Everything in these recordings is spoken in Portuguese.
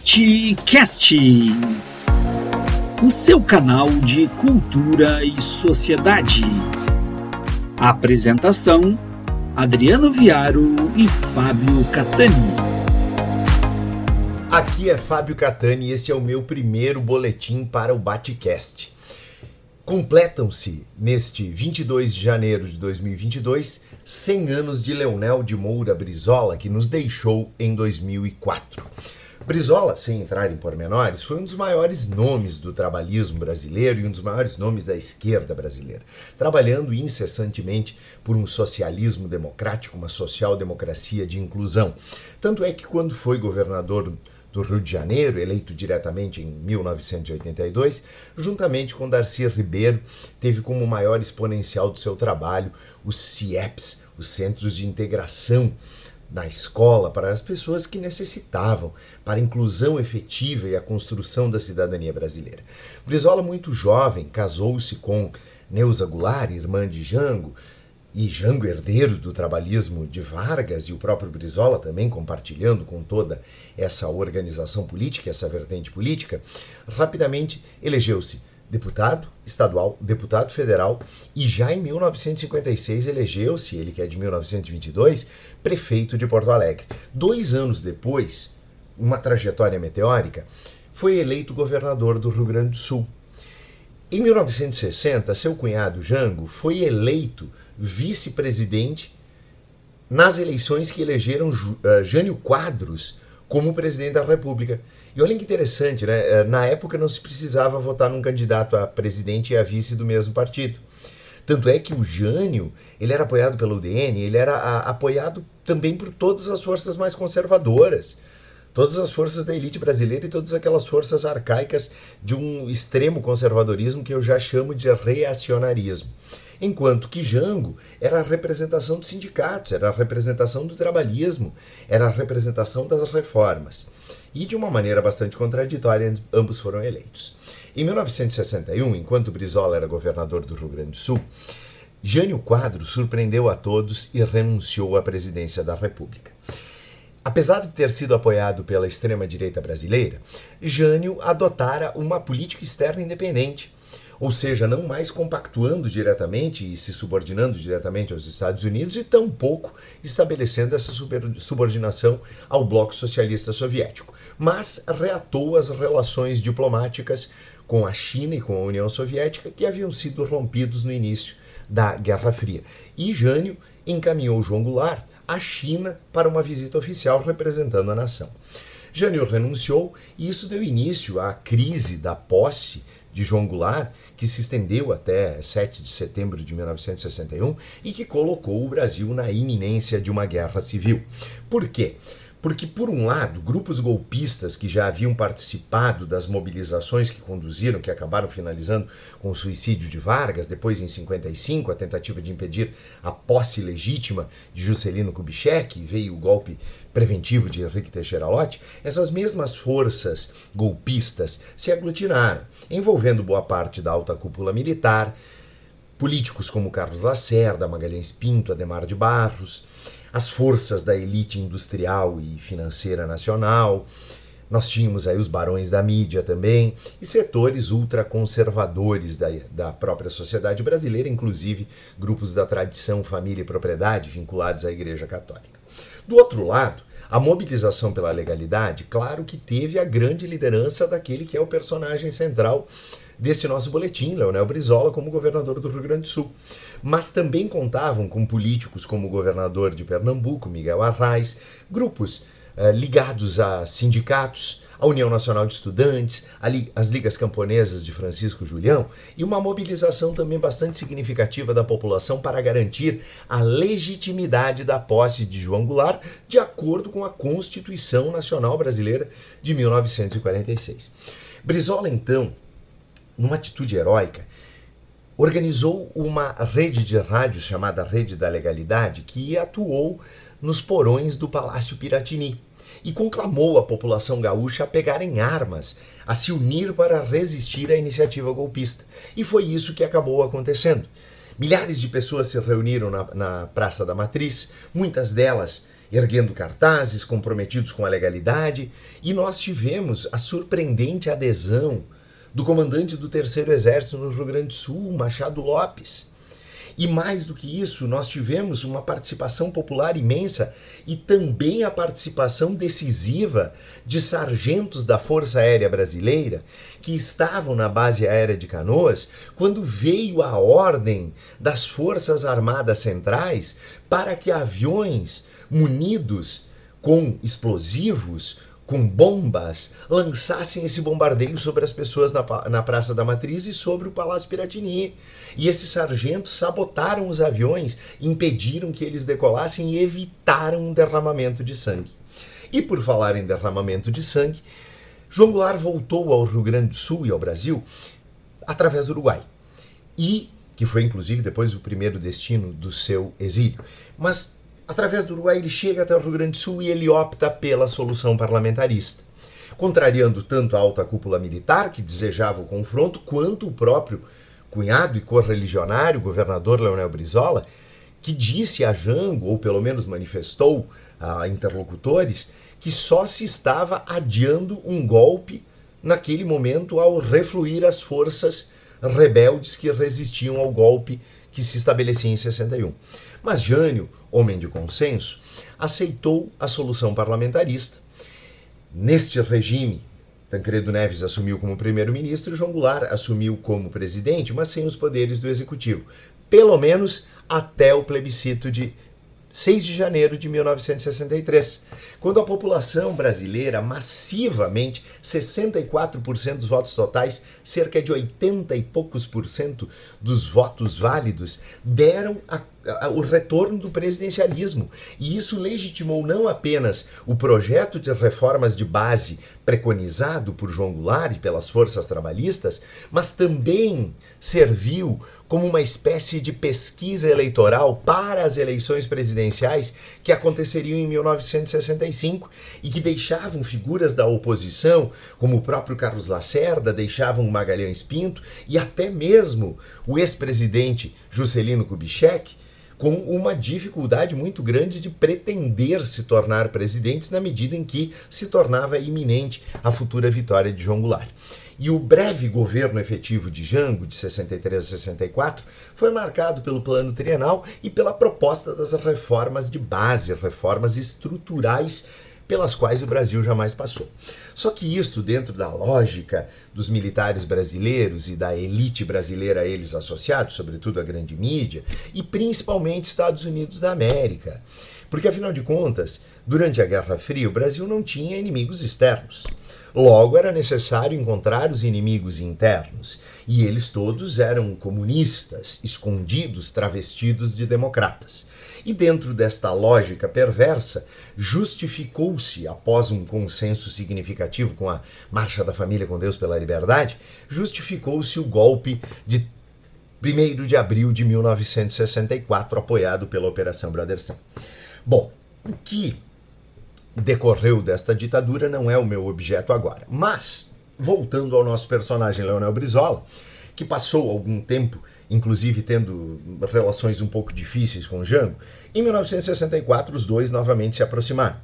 Batecast, o seu canal de cultura e sociedade. Apresentação: Adriano Viaro e Fábio Catani. Aqui é Fábio Catani e esse é o meu primeiro boletim para o Batecast. Completam-se neste 22 de janeiro de 2022 100 anos de Leonel de Moura Brizola, que nos deixou em 2004. Brizola, sem entrar em pormenores, foi um dos maiores nomes do trabalhismo brasileiro e um dos maiores nomes da esquerda brasileira, trabalhando incessantemente por um socialismo democrático, uma social-democracia de inclusão. Tanto é que, quando foi governador do Rio de Janeiro, eleito diretamente em 1982, juntamente com Darcy Ribeiro, teve como maior exponencial do seu trabalho os CIEPs, os Centros de Integração na escola para as pessoas que necessitavam, para a inclusão efetiva e a construção da cidadania brasileira. Brizola, muito jovem, casou-se com Neuza Goulart, irmã de Jango, e Jango, herdeiro do trabalhismo de Vargas, e o próprio Brizola também compartilhando com toda essa organização política, essa vertente política, rapidamente elegeu-se deputado estadual, deputado federal e já em 1956 elegeu-se, ele que é de 1922, prefeito de Porto Alegre. Dois anos depois, uma trajetória meteórica, foi eleito governador do Rio Grande do Sul. Em 1960, seu cunhado Jango foi eleito vice-presidente nas eleições que elegeram uh, Jânio Quadros como presidente da República. E olha que interessante, né? Eh, na época não se precisava votar num candidato a presidente e a vice do mesmo partido. Tanto é que o Jânio, ele era apoiado pelo UDN, ele era a, apoiado também por todas as forças mais conservadoras. Todas as forças da elite brasileira e todas aquelas forças arcaicas de um extremo conservadorismo que eu já chamo de reacionarismo enquanto que Jango era a representação dos sindicatos, era a representação do trabalhismo, era a representação das reformas. E de uma maneira bastante contraditória, ambos foram eleitos. Em 1961, enquanto Brizola era governador do Rio Grande do Sul, Jânio Quadro surpreendeu a todos e renunciou à presidência da República. Apesar de ter sido apoiado pela extrema-direita brasileira, Jânio adotara uma política externa independente, ou seja, não mais compactuando diretamente e se subordinando diretamente aos Estados Unidos e tampouco estabelecendo essa subordinação ao bloco socialista soviético, mas reatou as relações diplomáticas com a China e com a União Soviética que haviam sido rompidos no início da Guerra Fria. E Jânio encaminhou João Goulart à China para uma visita oficial representando a nação. Jânio renunciou e isso deu início à crise da posse de João Goulart, que se estendeu até 7 de setembro de 1961 e que colocou o Brasil na iminência de uma guerra civil. Por quê? Porque, por um lado, grupos golpistas que já haviam participado das mobilizações que conduziram, que acabaram finalizando com o suicídio de Vargas, depois em 55, a tentativa de impedir a posse legítima de Juscelino Kubitschek, veio o golpe preventivo de Henrique Teixeira Lott, essas mesmas forças golpistas se aglutinaram, envolvendo boa parte da alta cúpula militar, políticos como Carlos Lacerda, Magalhães Pinto, Ademar de Barros, as forças da elite industrial e financeira nacional. Nós tínhamos aí os barões da mídia também e setores ultraconservadores da, da própria sociedade brasileira, inclusive grupos da tradição, família e propriedade vinculados à Igreja Católica. Do outro lado, a mobilização pela legalidade, claro que teve a grande liderança daquele que é o personagem central deste nosso boletim, Leonel Brizola, como governador do Rio Grande do Sul. Mas também contavam com políticos como o governador de Pernambuco, Miguel Arraes, grupos eh, ligados a sindicatos, a União Nacional de Estudantes, as Ligas Camponesas de Francisco Julião e uma mobilização também bastante significativa da população para garantir a legitimidade da posse de João Goulart de acordo com a Constituição Nacional Brasileira de 1946. Brizola, então, numa atitude heróica, organizou uma rede de rádios chamada Rede da Legalidade que atuou nos porões do Palácio Piratini e conclamou a população gaúcha a pegarem armas, a se unir para resistir à iniciativa golpista. E foi isso que acabou acontecendo. Milhares de pessoas se reuniram na, na Praça da Matriz, muitas delas erguendo cartazes comprometidos com a legalidade, e nós tivemos a surpreendente adesão do comandante do Terceiro Exército no Rio Grande do Sul, Machado Lopes. E mais do que isso, nós tivemos uma participação popular imensa e também a participação decisiva de sargentos da Força Aérea Brasileira que estavam na base aérea de Canoas quando veio a ordem das Forças Armadas Centrais para que aviões munidos com explosivos com bombas, lançassem esse bombardeio sobre as pessoas na, na Praça da Matriz e sobre o Palácio Piratini. E esses sargentos sabotaram os aviões, impediram que eles decolassem e evitaram um derramamento de sangue. E por falar em derramamento de sangue, João Goulart voltou ao Rio Grande do Sul e ao Brasil através do Uruguai. E que foi inclusive depois o primeiro destino do seu exílio. Mas Através do Uruguai, ele chega até o Rio Grande do Sul e ele opta pela solução parlamentarista, contrariando tanto a alta cúpula militar, que desejava o confronto, quanto o próprio cunhado e correligionário, governador Leonel Brizola, que disse a Jango, ou pelo menos manifestou a interlocutores, que só se estava adiando um golpe naquele momento ao refluir as forças rebeldes que resistiam ao golpe que se estabelecia em 61. Mas Jânio, homem de consenso, aceitou a solução parlamentarista. Neste regime, Tancredo Neves assumiu como primeiro-ministro e João Goulart assumiu como presidente, mas sem os poderes do executivo, pelo menos até o plebiscito de 6 de janeiro de 1963, quando a população brasileira massivamente, 64% dos votos totais, cerca de 80 e poucos por cento dos votos válidos, deram a o retorno do presidencialismo. E isso legitimou não apenas o projeto de reformas de base preconizado por João Goulart e pelas forças trabalhistas, mas também serviu como uma espécie de pesquisa eleitoral para as eleições presidenciais que aconteceriam em 1965 e que deixavam figuras da oposição, como o próprio Carlos Lacerda, deixavam Magalhães Pinto e até mesmo o ex-presidente Juscelino Kubitschek com uma dificuldade muito grande de pretender se tornar presidentes na medida em que se tornava iminente a futura vitória de João Goulart. E o breve governo efetivo de Jango, de 63 a 64, foi marcado pelo plano trienal e pela proposta das reformas de base, reformas estruturais pelas quais o Brasil jamais passou. Só que isto, dentro da lógica dos militares brasileiros e da elite brasileira a eles associados, sobretudo a grande mídia, e principalmente Estados Unidos da América. Porque, afinal de contas, durante a Guerra Fria, o Brasil não tinha inimigos externos. Logo, era necessário encontrar os inimigos internos, e eles todos eram comunistas, escondidos, travestidos de democratas. E dentro desta lógica perversa, justificou-se, após um consenso significativo com a Marcha da Família com Deus pela Liberdade, justificou-se o golpe de 1 de abril de 1964, apoiado pela Operação Brother Sun. Bom, o que decorreu desta ditadura não é o meu objeto agora, mas, voltando ao nosso personagem Leonel Brizola, que passou algum tempo inclusive tendo relações um pouco difíceis com Jango, em 1964 os dois novamente se aproximaram.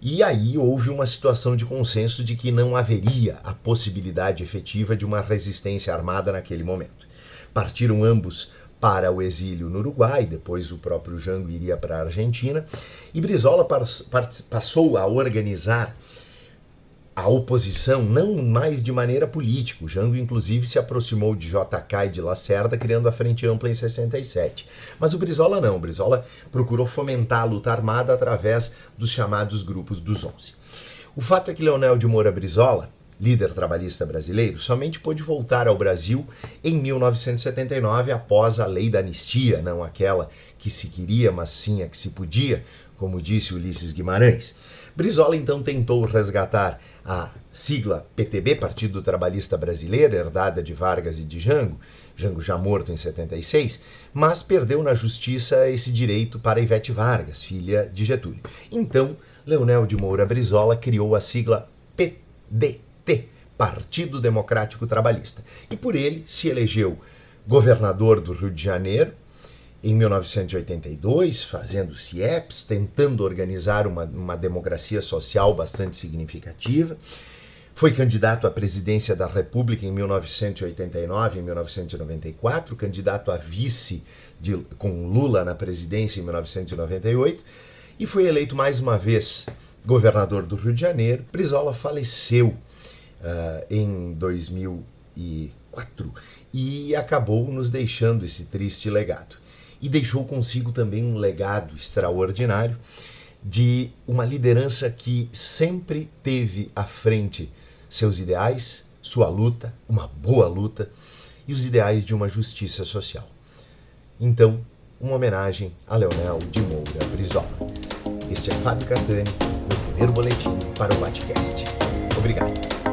E aí houve uma situação de consenso de que não haveria a possibilidade efetiva de uma resistência armada naquele momento. Partiram ambos para o exílio no Uruguai, depois o próprio Jango iria para a Argentina, e Brizola passou a organizar a oposição, não mais de maneira política. O Jango, inclusive, se aproximou de JK e de Lacerda, criando a Frente Ampla em 67. Mas o Brizola não. O Brizola procurou fomentar a luta armada através dos chamados Grupos dos Onze. O fato é que Leonel de Moura Brizola, líder trabalhista brasileiro, somente pôde voltar ao Brasil em 1979, após a lei da anistia, não aquela que se queria, mas sim a que se podia, como disse Ulisses Guimarães. Brizola então tentou resgatar a sigla PTB, Partido Trabalhista Brasileiro, herdada de Vargas e de Jango, Jango já morto em 76, mas perdeu na justiça esse direito para Ivete Vargas, filha de Getúlio. Então, Leonel de Moura Brizola criou a sigla Partido Democrático Trabalhista, e por ele se elegeu governador do Rio de Janeiro em 1982, fazendo CIEPs, tentando organizar uma, uma democracia social bastante significativa. Foi candidato à presidência da República em 1989 e 1994, candidato a vice de, com Lula na presidência em 1998 e foi eleito mais uma vez governador do Rio de Janeiro. Brizola faleceu uh, em 2004 e acabou nos deixando esse triste legado e deixou consigo também um legado extraordinário de uma liderança que sempre teve à frente seus ideais, sua luta, uma boa luta e os ideais de uma justiça social. Então, uma homenagem a Leonel de Moura Brizola. Este é Fábio Catani, meu primeiro boletim para o Batcast. Obrigado.